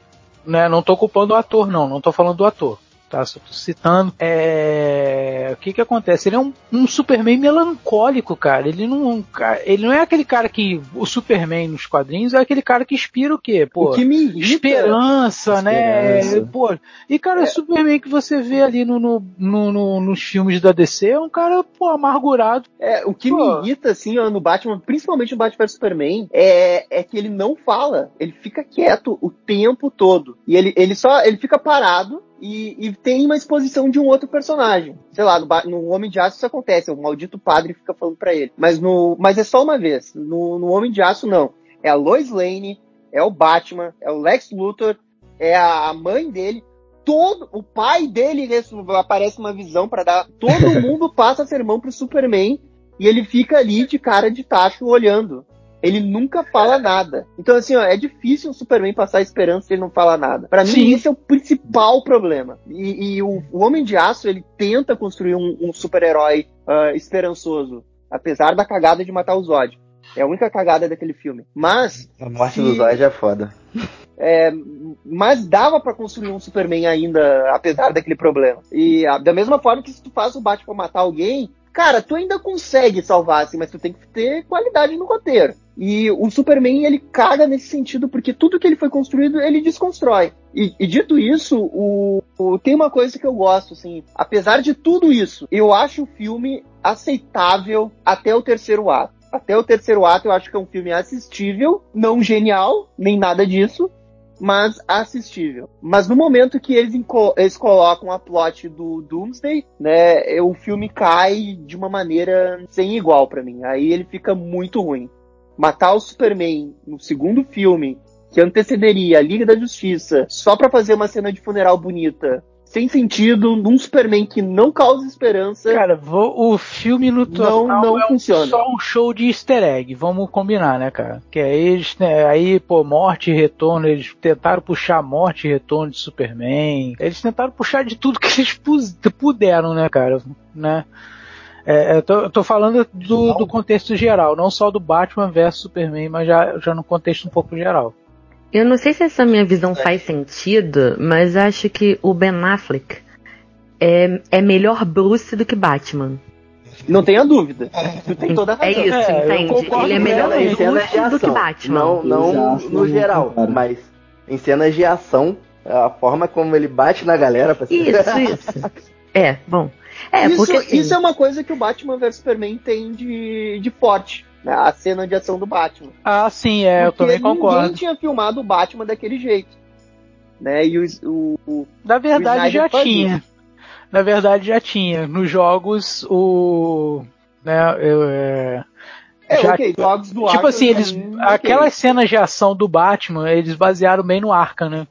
né, não tô culpando o ator, não, não tô falando do ator tá? Só tô citando. É... O que que acontece? Ele é um, um Superman melancólico, cara. Ele não, ele não é aquele cara que. O Superman nos quadrinhos é aquele cara que inspira o quê? Pô, o que me irrita, esperança, né? Pô, e cara, é. o Superman que você vê ali no, no, no, no, nos filmes da DC é um cara, pô, amargurado. É, o que pô. me irrita, assim, no Batman, principalmente no Batman Superman, é, é que ele não fala. Ele fica quieto o tempo todo. E ele, ele só ele fica parado e, e, tem uma exposição de um outro personagem. Sei lá, no, no Homem de Aço isso acontece, o maldito padre fica falando para ele. Mas, no, mas é só uma vez. No, no Homem de Aço, não. É a Lois Lane, é o Batman, é o Lex Luthor, é a mãe dele. Todo, o pai dele aparece uma visão para dar. Todo mundo passa sermão pro Superman e ele fica ali de cara de tacho olhando. Ele nunca fala nada. Então, assim, ó, é difícil o Superman passar esperança se ele não fala nada. Para mim, esse é o principal problema. E, e o, o, Homem de Aço, ele tenta construir um, um super-herói uh, esperançoso, apesar da cagada de matar o Zod. É a única cagada daquele filme. Mas. A morte se... do Zod é foda. É, mas dava para construir um Superman ainda, apesar daquele problema. E a, da mesma forma que se tu faz o Batman matar alguém, cara, tu ainda consegue salvar, assim, mas tu tem que ter qualidade no roteiro. E o Superman, ele caga nesse sentido, porque tudo que ele foi construído, ele desconstrói. E, e dito isso, o, o, tem uma coisa que eu gosto, assim, apesar de tudo isso, eu acho o filme aceitável até o terceiro ato. Até o terceiro ato eu acho que é um filme assistível, não genial, nem nada disso, mas assistível. Mas no momento que eles, eles colocam a plot do Doomsday, né, o filme cai de uma maneira sem igual para mim. Aí ele fica muito ruim. Matar o Superman no segundo filme que antecederia a Liga da Justiça só para fazer uma cena de funeral bonita sem sentido, num Superman que não causa esperança. Cara, vou, o filme no total não, não é funciona. só um show de easter egg, vamos combinar, né, cara? Que aí eles, né, aí, pô, morte e retorno, eles tentaram puxar morte e retorno de Superman. Eles tentaram puxar de tudo que eles puderam, né, cara? Né? É, eu, tô, eu tô falando do, do contexto geral, não só do Batman versus Superman, mas já, já no contexto um pouco geral. Eu não sei se essa minha visão faz sentido, mas acho que o Ben Affleck é, é melhor Bruce do que Batman. Não tenha dúvida. Tu tem toda a é razão. É isso, é, entende? Ele é melhor Bruce do que Batman. Não, não no geral, mas em cenas de ação, a forma como ele bate na galera. Pra isso, isso. É, bom. É, isso, porque, assim, isso é uma coisa que o Batman vs Superman tem de, de forte a cena de ação do Batman. Ah, sim, é, Porque eu também concordo. Ninguém tinha filmado o Batman daquele jeito. Né? E o, o, o Na verdade já tinha. Isso. Na verdade já tinha. Nos jogos o. Né, eu, é... É, já, okay, jogos do Tipo Arkham, assim, eles. Okay. Aquelas cenas de ação do Batman, eles basearam bem no Arkham, né?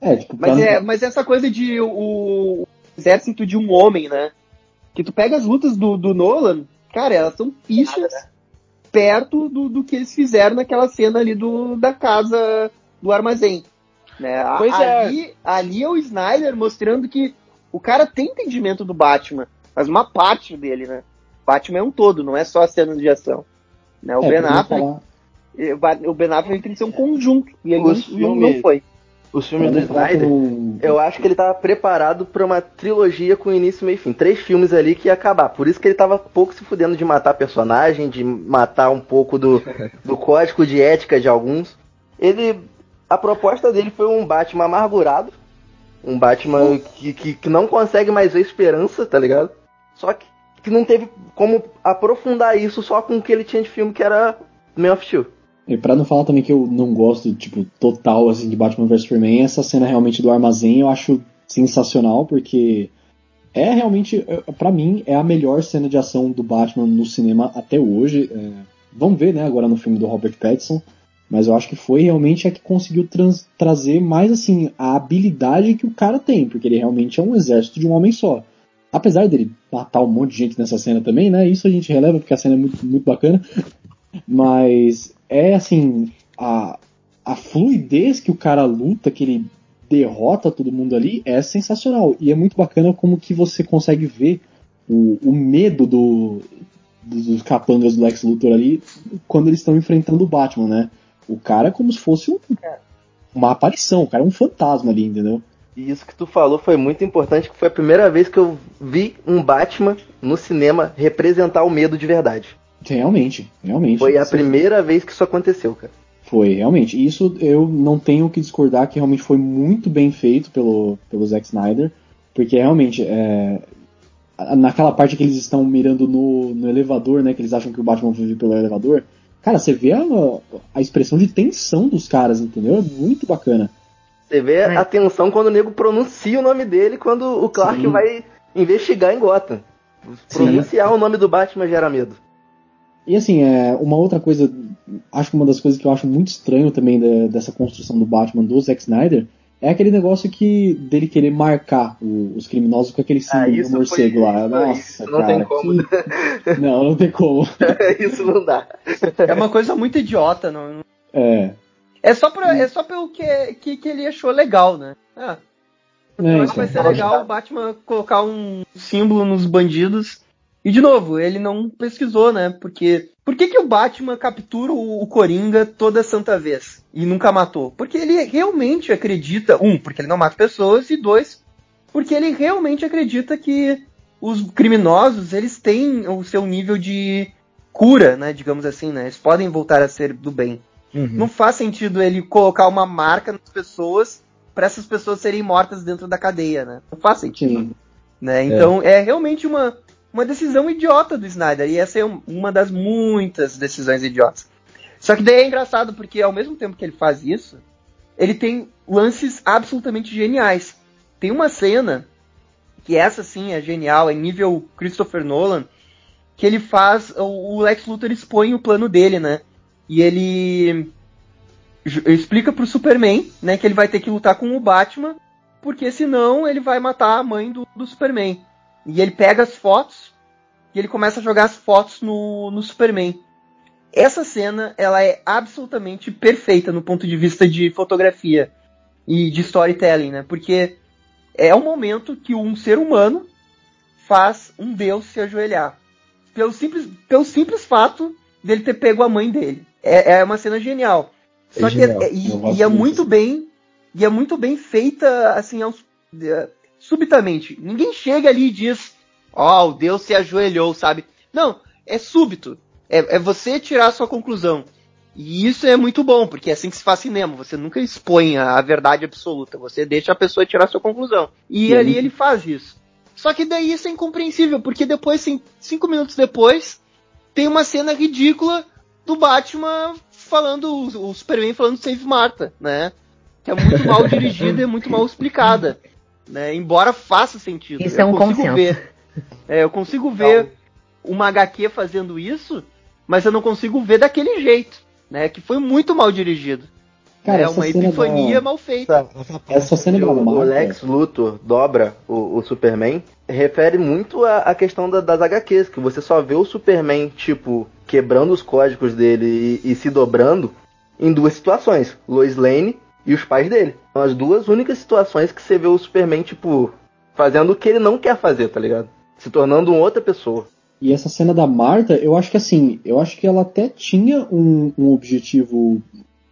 É, tipo, mas, é, mas essa coisa de o, o, exército de um homem, né? Que tu pega as lutas do, do Nolan, cara, elas são fichas. Perto do, do que eles fizeram naquela cena ali do, da casa do armazém. Né? Pois é. ali, é. ali é o Snyder mostrando que o cara tem entendimento do Batman, mas uma parte dele, né? Batman é um todo, não é só a cena de ação. Né? O, é, ben Affleck, o Ben Affleck tem que ser um conjunto, e ele não, não foi os filmes do Snyder, eu acho que ele tava preparado para uma trilogia com início, meio e fim. Três filmes ali que ia acabar. Por isso que ele tava pouco se fudendo de matar personagem, de matar um pouco do, do código de ética de alguns. Ele. A proposta dele foi um Batman amargurado. Um Batman que, que, que não consegue mais ver esperança, tá ligado? Só que, que não teve como aprofundar isso só com o que ele tinha de filme, que era Man of Steel. E pra não falar também que eu não gosto, tipo, total, assim, de Batman vs Superman, essa cena realmente do armazém eu acho sensacional, porque é realmente, é, para mim, é a melhor cena de ação do Batman no cinema até hoje. É, vamos ver, né, agora no filme do Robert Pattinson, mas eu acho que foi realmente a que conseguiu trazer mais, assim, a habilidade que o cara tem, porque ele realmente é um exército de um homem só. Apesar dele matar um monte de gente nessa cena também, né, isso a gente releva porque a cena é muito, muito bacana, mas é assim, a, a fluidez que o cara luta, que ele derrota todo mundo ali, é sensacional. E é muito bacana como que você consegue ver o, o medo do, dos capangas do Lex Luthor ali quando eles estão enfrentando o Batman, né? O cara é como se fosse um, uma aparição, o cara é um fantasma ali, entendeu? E isso que tu falou foi muito importante, que foi a primeira vez que eu vi um Batman no cinema representar o medo de verdade. Realmente, realmente. Foi a primeira vez que isso aconteceu, cara. Foi, realmente. Isso eu não tenho que discordar que realmente foi muito bem feito pelo, pelo Zack Snyder, porque realmente é, naquela parte que eles estão mirando no, no elevador, né, que eles acham que o Batman vai vir pelo elevador, cara, você vê a, a expressão de tensão dos caras, entendeu? É muito bacana. Você vê a tensão quando o nego pronuncia o nome dele quando o Clark Sim. vai investigar em Gotham. Pronunciar Sim. o nome do Batman gera medo. E assim, é, uma outra coisa, acho que uma das coisas que eu acho muito estranho também da, dessa construção do Batman do Zack Snyder é aquele negócio que dele querer marcar o, os criminosos com aquele símbolo ah, do morcego lá. Nossa, isso não cara, tem como. Que... Não, não tem como. isso não dá. É uma coisa muito idiota, não. É. É só, pra, é só pelo que, que, que ele achou legal, né? Ah, é, acho que vai ser legal o Batman colocar um símbolo nos bandidos e de novo, ele não pesquisou, né? Porque por que, que o Batman captura o, Coringa toda santa vez e nunca matou? Porque ele realmente acredita, um, porque ele não mata pessoas e dois, porque ele realmente acredita que os criminosos eles têm o seu nível de cura, né? Digamos assim, né? Eles podem voltar a ser do bem. Uhum. Não faz sentido ele colocar uma marca nas pessoas para essas pessoas serem mortas dentro da cadeia, né? Não faz sentido. Né? Então é. é realmente uma uma decisão idiota do Snyder. E essa é uma das muitas decisões idiotas. Só que daí é engraçado porque ao mesmo tempo que ele faz isso, ele tem lances absolutamente geniais. Tem uma cena que essa sim é genial, é nível Christopher Nolan, que ele faz o Lex Luthor expõe o plano dele, né? E ele explica pro Superman, né, que ele vai ter que lutar com o Batman, porque senão ele vai matar a mãe do, do Superman. E ele pega as fotos e ele começa a jogar as fotos no, no Superman. Essa cena, ela é absolutamente perfeita no ponto de vista de fotografia e de storytelling, né? Porque é o momento que um ser humano faz um deus se ajoelhar. Pelo simples, pelo simples fato dele ter pego a mãe dele. É, é uma cena genial. É Só genial. que é, e, e é muito bem e é muito bem feita assim aos, uh, subitamente. Ninguém chega ali e diz, ó, oh, o Deus se ajoelhou, sabe? Não, é súbito. É, é você tirar a sua conclusão. E isso é muito bom, porque é assim que se faz cinema. Você nunca expõe a, verdade absoluta. Você deixa a pessoa tirar a sua conclusão. E Sim. ali ele faz isso. Só que daí isso é incompreensível, porque depois, cinco minutos depois, tem uma cena ridícula do Batman falando, o Superman falando Save Marta, né? Que é muito mal dirigida e muito mal explicada. Né? Embora faça sentido. Isso eu é um consigo ver. É, eu consigo ver uma HQ fazendo isso, mas eu não consigo ver daquele jeito, né? Que foi muito mal dirigido. Cara, é uma epifania da... mal feita. Essa cena do o, o Lex Luthor dobra o, o Superman refere muito à, questão da, das HQs, que você só vê o Superman, tipo, quebrando os códigos dele e, e se dobrando em duas situações: Lois Lane e os pais dele. São as duas únicas situações que você vê o Superman, tipo, fazendo o que ele não quer fazer, tá ligado? Se tornando uma outra pessoa. E essa cena da Marta, eu acho que assim, eu acho que ela até tinha um, um objetivo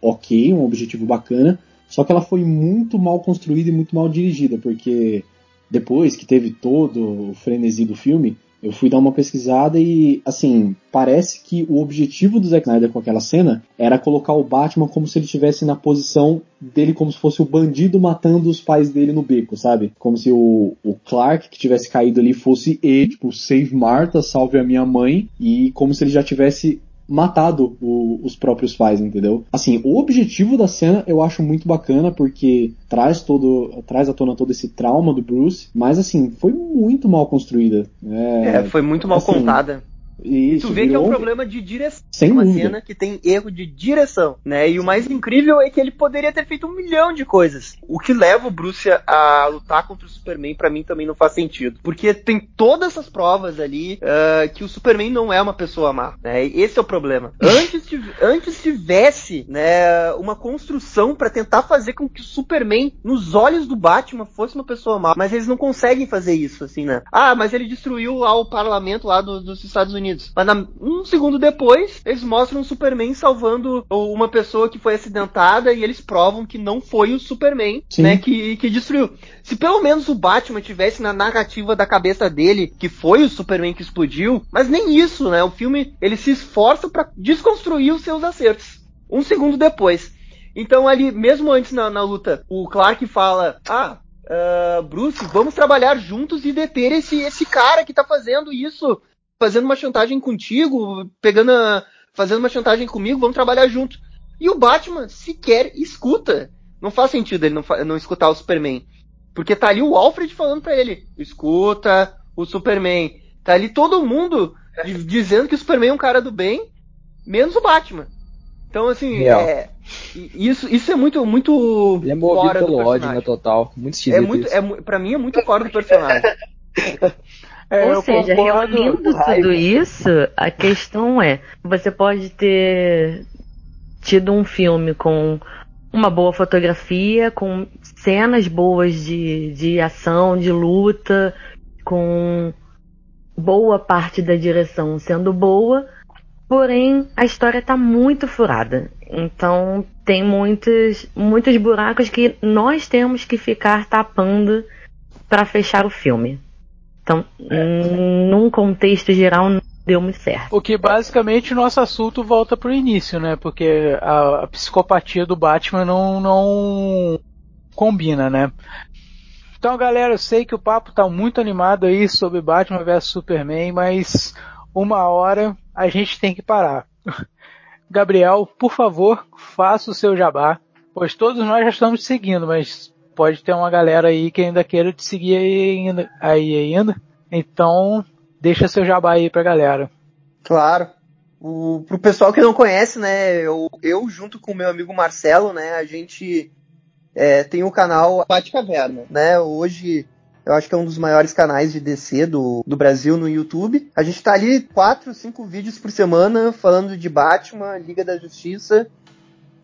ok, um objetivo bacana, só que ela foi muito mal construída e muito mal dirigida, porque depois que teve todo o frenesi do filme, eu fui dar uma pesquisada e, assim, parece que o objetivo do Zack Snyder com aquela cena era colocar o Batman como se ele estivesse na posição dele como se fosse o bandido matando os pais dele no beco, sabe? Como se o, o Clark que tivesse caído ali fosse ele, tipo, save Martha, salve a minha mãe, e como se ele já tivesse matado o, os próprios pais, entendeu? Assim, o objetivo da cena eu acho muito bacana porque traz todo, traz à tona todo esse trauma do Bruce, mas assim, foi muito mal construída. É, é foi muito mal assim, contada. Isso, tu vê que é um problema de direção. Sem uma dúvida. cena que tem erro de direção, né? E o mais incrível é que ele poderia ter feito um milhão de coisas. O que leva o Bruce a lutar contra o Superman, para mim, também não faz sentido. Porque tem todas essas provas ali uh, que o Superman não é uma pessoa má, né? Esse é o problema. Antes, antes tivesse, né, uma construção para tentar fazer com que o Superman, nos olhos do Batman, fosse uma pessoa má. Mas eles não conseguem fazer isso, assim, né? Ah, mas ele destruiu lá o parlamento lá do, dos Estados Unidos Unidos. Mas na, um segundo depois, eles mostram o Superman salvando uma pessoa que foi acidentada e eles provam que não foi o Superman, Sim. né, que, que destruiu. Se pelo menos o Batman tivesse na narrativa da cabeça dele que foi o Superman que explodiu, mas nem isso, né? O filme ele se esforça para desconstruir os seus acertos. Um segundo depois. Então ali, mesmo antes na, na luta, o Clark fala: Ah, Uh, Bruce, vamos trabalhar juntos e deter esse, esse cara que tá fazendo isso fazendo uma chantagem contigo, pegando a, fazendo uma chantagem comigo, vamos trabalhar junto. E o Batman sequer escuta. Não faz sentido ele não, não escutar o Superman. Porque tá ali o Alfred falando para ele, escuta o Superman. Tá ali todo mundo dizendo que o Superman é um cara do bem, menos o Batman. Então, assim, é, isso, isso é muito, muito Ele é movido pelo ódio, né, total. Muito esquisito é muito, é, Pra mim é muito fora do personagem. É, Ou seja, reunindo tudo isso, a questão é: você pode ter tido um filme com uma boa fotografia, com cenas boas de, de ação, de luta, com boa parte da direção sendo boa, porém a história está muito furada. Então tem muitos, muitos buracos que nós temos que ficar tapando para fechar o filme. Então, é. num contexto geral, não deu muito certo. O que basicamente o nosso assunto volta pro início, né? Porque a, a psicopatia do Batman não, não combina, né? Então, galera, eu sei que o papo tá muito animado aí sobre Batman vs Superman, mas uma hora a gente tem que parar. Gabriel, por favor, faça o seu jabá, pois todos nós já estamos seguindo, mas pode ter uma galera aí que ainda queira te seguir aí ainda. Aí ainda. Então, deixa seu jabá aí pra galera. Claro. O, pro pessoal que não conhece, né, eu, eu junto com o meu amigo Marcelo, né, a gente é, tem o canal Bate Caverna, né, hoje eu acho que é um dos maiores canais de DC do, do Brasil no YouTube. A gente tá ali quatro, cinco vídeos por semana falando de Batman, Liga da Justiça,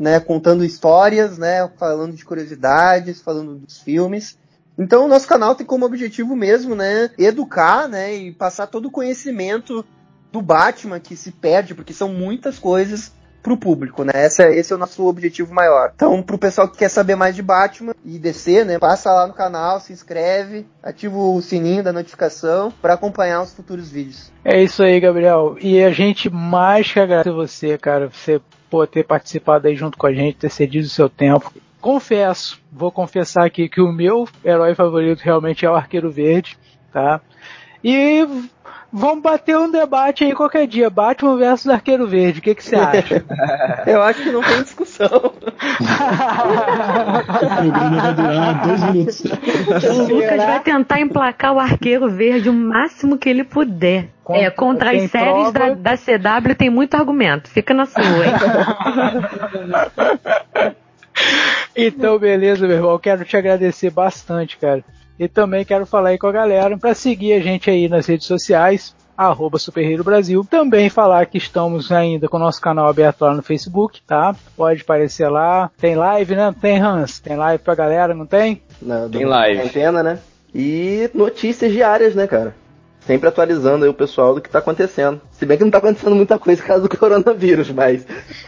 né, contando histórias, né, falando de curiosidades, falando dos filmes. Então o nosso canal tem como objetivo mesmo, né, educar, né, e passar todo o conhecimento do Batman que se perde, porque são muitas coisas pro público, né? Esse é, esse é o nosso objetivo maior. Então, pro pessoal que quer saber mais de Batman e DC, né? Passa lá no canal, se inscreve, ativa o sininho da notificação para acompanhar os futuros vídeos. É isso aí, Gabriel. E a gente mais que agradece você, cara, você por ter participado aí junto com a gente, ter cedido o seu tempo. Confesso, vou confessar aqui que o meu herói favorito realmente é o Arqueiro Verde, tá? E Vamos bater um debate aí qualquer dia. Batman versus Arqueiro Verde. O que, que você acha? Eu acho que não tem discussão. o programa vai durar dois minutos. O Lucas vai tentar emplacar o Arqueiro Verde o máximo que ele puder. Contra, é, contra as séries da, da CW tem muito argumento. Fica na sua, hein? então, beleza, meu irmão. Quero te agradecer bastante, cara. E também quero falar aí com a galera para seguir a gente aí nas redes sociais, arroba Brasil. Também falar que estamos ainda com o nosso canal aberto lá no Facebook, tá? Pode aparecer lá. Tem live, né? Tem Hans? Tem live pra galera, não tem? Não, tem live. Antena, né? E notícias diárias, né, cara? Sempre atualizando aí o pessoal do que tá acontecendo. Se bem que não tá acontecendo muita coisa por causa do coronavírus, mas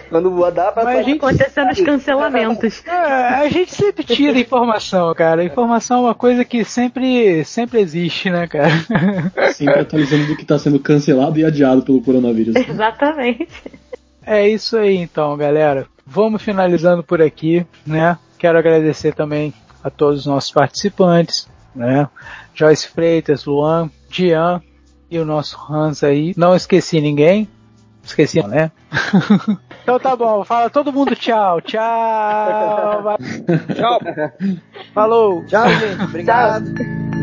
quando dá pra mas a gente acontecendo os cancelamentos. É, a gente sempre tira informação, cara. Informação é uma coisa que sempre sempre existe, né, cara? Sempre atualizando do que tá sendo cancelado e adiado pelo coronavírus. Exatamente. É isso aí então, galera. Vamos finalizando por aqui, né? Quero agradecer também a todos os nossos participantes, né? Joyce Freitas, Luan, Dian e o nosso Hans aí. Não esqueci ninguém. Esqueci, né? então tá bom, fala todo mundo tchau. Tchau. tchau. Falou. Tchau, gente. Obrigado.